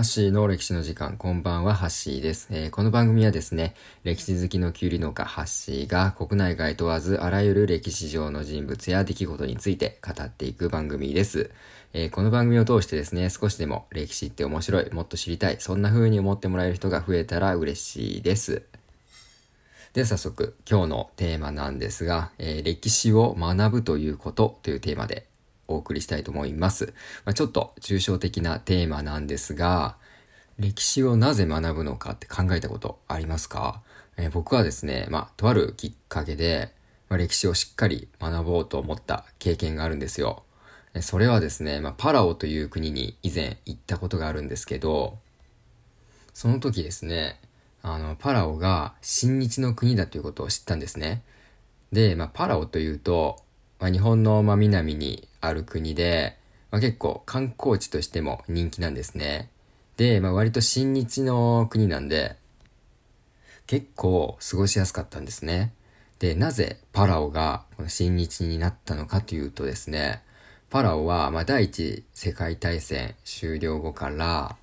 ハッシーの歴史の時間、こんばんは、ハッシーです。えー、この番組はですね、歴史好きのキュウリ農家、ハッシーが国内外問わずあらゆる歴史上の人物や出来事について語っていく番組です。えー、この番組を通してですね、少しでも歴史って面白い、もっと知りたい、そんな風に思ってもらえる人が増えたら嬉しいです。では早速、今日のテーマなんですが、えー、歴史を学ぶということというテーマでお送りしたいと思います。まあ、ちょっと抽象的なテーマなんですが、歴史をなぜ学ぶのかって考えたことありますか、えー、僕はですね、まあ、とあるきっかけで、まあ、歴史をしっかり学ぼうと思った経験があるんですよ。それはですね、まあ、パラオという国に以前行ったことがあるんですけど、その時ですね、あの、パラオが親日の国だということを知ったんですね。で、まあ、パラオというと、まあ、日本の真南にある国で、まあ、結構観光地としても人気なんですね。で、まあ、割と親日の国なんで、結構過ごしやすかったんですね。で、なぜパラオがこの親日になったのかというとですね、パラオは、ま、第一次世界大戦終了後から、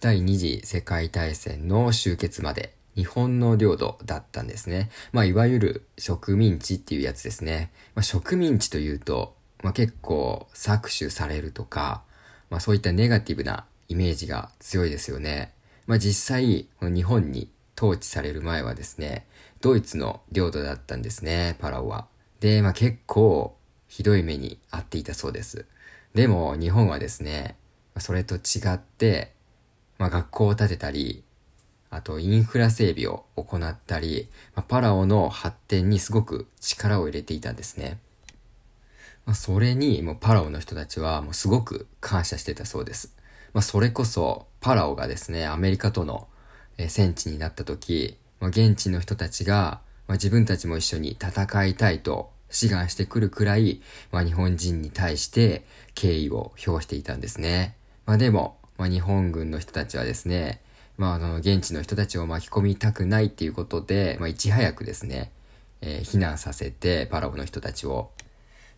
第二次世界大戦の終結まで日本の領土だったんですね。まあ、いわゆる植民地っていうやつですね。まあ、植民地というと、まあ、結構搾取されるとか、まあ、そういったネガティブなイメージが強いですよね。まあ、実際、この日本に統治される前はですね、ドイツの領土だったんですね、パラオは。で、まあ、結構ひどい目に遭っていたそうです。でも日本はですね、それと違って、まあ、学校を建てたり、あとインフラ整備を行ったり、ま、パラオの発展にすごく力を入れていたんですね。まあ、それにもうパラオの人たちはもうすごく感謝してたそうです。まあ、それこそパラオがですね、アメリカとの戦地になった時、まあ、現地の人たちが、まあ、自分たちも一緒に戦いたいと志願してくるくらい、まあ、日本人に対して敬意を表していたんですね。まあ、でも、まあ、日本軍の人たちはですね、まあ、あの、現地の人たちを巻き込みたくないっていうことで、まあ、いち早くですね、えー、避難させて、パラオの人たちを。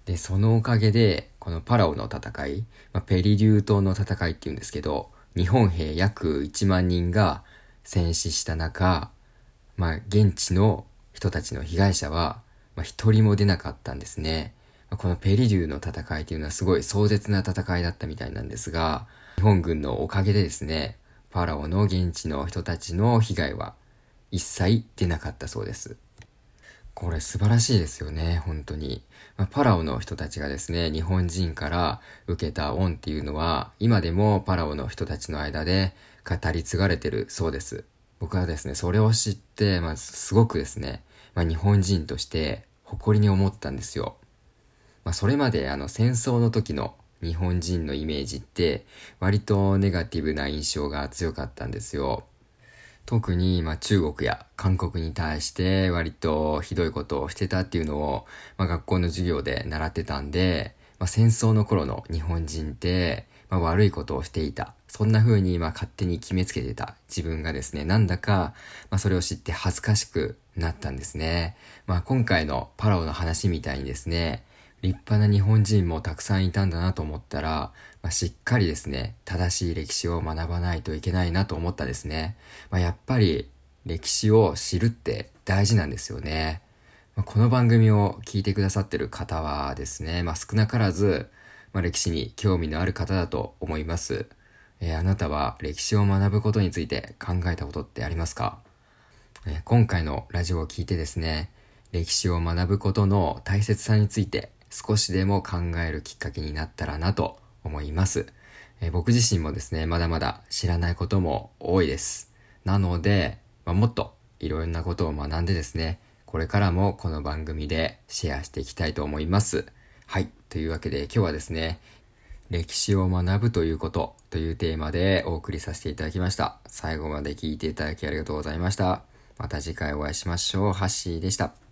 で、そのおかげで、このパラオの戦い、まあ、ペリリュー島の戦いっていうんですけど、日本兵約1万人が戦死した中、まあ、現地の人たちの被害者は、まあ、一人も出なかったんですね。このペリリューの戦いっていうのはすごい壮絶な戦いだったみたいなんですが、日本軍のおかげでですね、ファラオの現地の人たちの被害は一切出なかったそうです。これ素晴らしいですよね、本当に。まあ、パラオの人たちがですね、日本人から受けた恩っていうのは、今でもパラオの人たちの間で語り継がれてるそうです。僕はですね、それを知って、まあ、すごくですね、まあ、日本人として誇りに思ったんですよ。まあ、それまであの戦争の時の日本人のイメージって割とネガティブな印象が強かったんですよ。特に、ま、中国や韓国に対して割とひどいことをしてたっていうのを、ま、学校の授業で習ってたんで、ま、戦争の頃の日本人って、ま、悪いことをしていた。そんな風に、ま、勝手に決めつけてた自分がですね、なんだか、ま、それを知って恥ずかしくなったんですね。まあ、今回のパラオの話みたいにですね、立派な日本人もたくさんいたんだなと思ったら、まあ、しっかりですね、正しい歴史を学ばないといけないなと思ったですね。まあ、やっぱり歴史を知るって大事なんですよね。まあ、この番組を聞いてくださってる方はですね、まあ、少なからず、まあ、歴史に興味のある方だと思います。えー、あなたは歴史を学ぶことについて考えたことってありますか、えー、今回のラジオを聞いてですね、歴史を学ぶことの大切さについて少しでも考えるきっかけになったらなと思います。えー、僕自身もですね、まだまだ知らないことも多いです。なので、まあ、もっといろんなことを学んでですね、これからもこの番組でシェアしていきたいと思います。はい。というわけで今日はですね、歴史を学ぶということというテーマでお送りさせていただきました。最後まで聞いていただきありがとうございました。また次回お会いしましょう。ハッシーでした。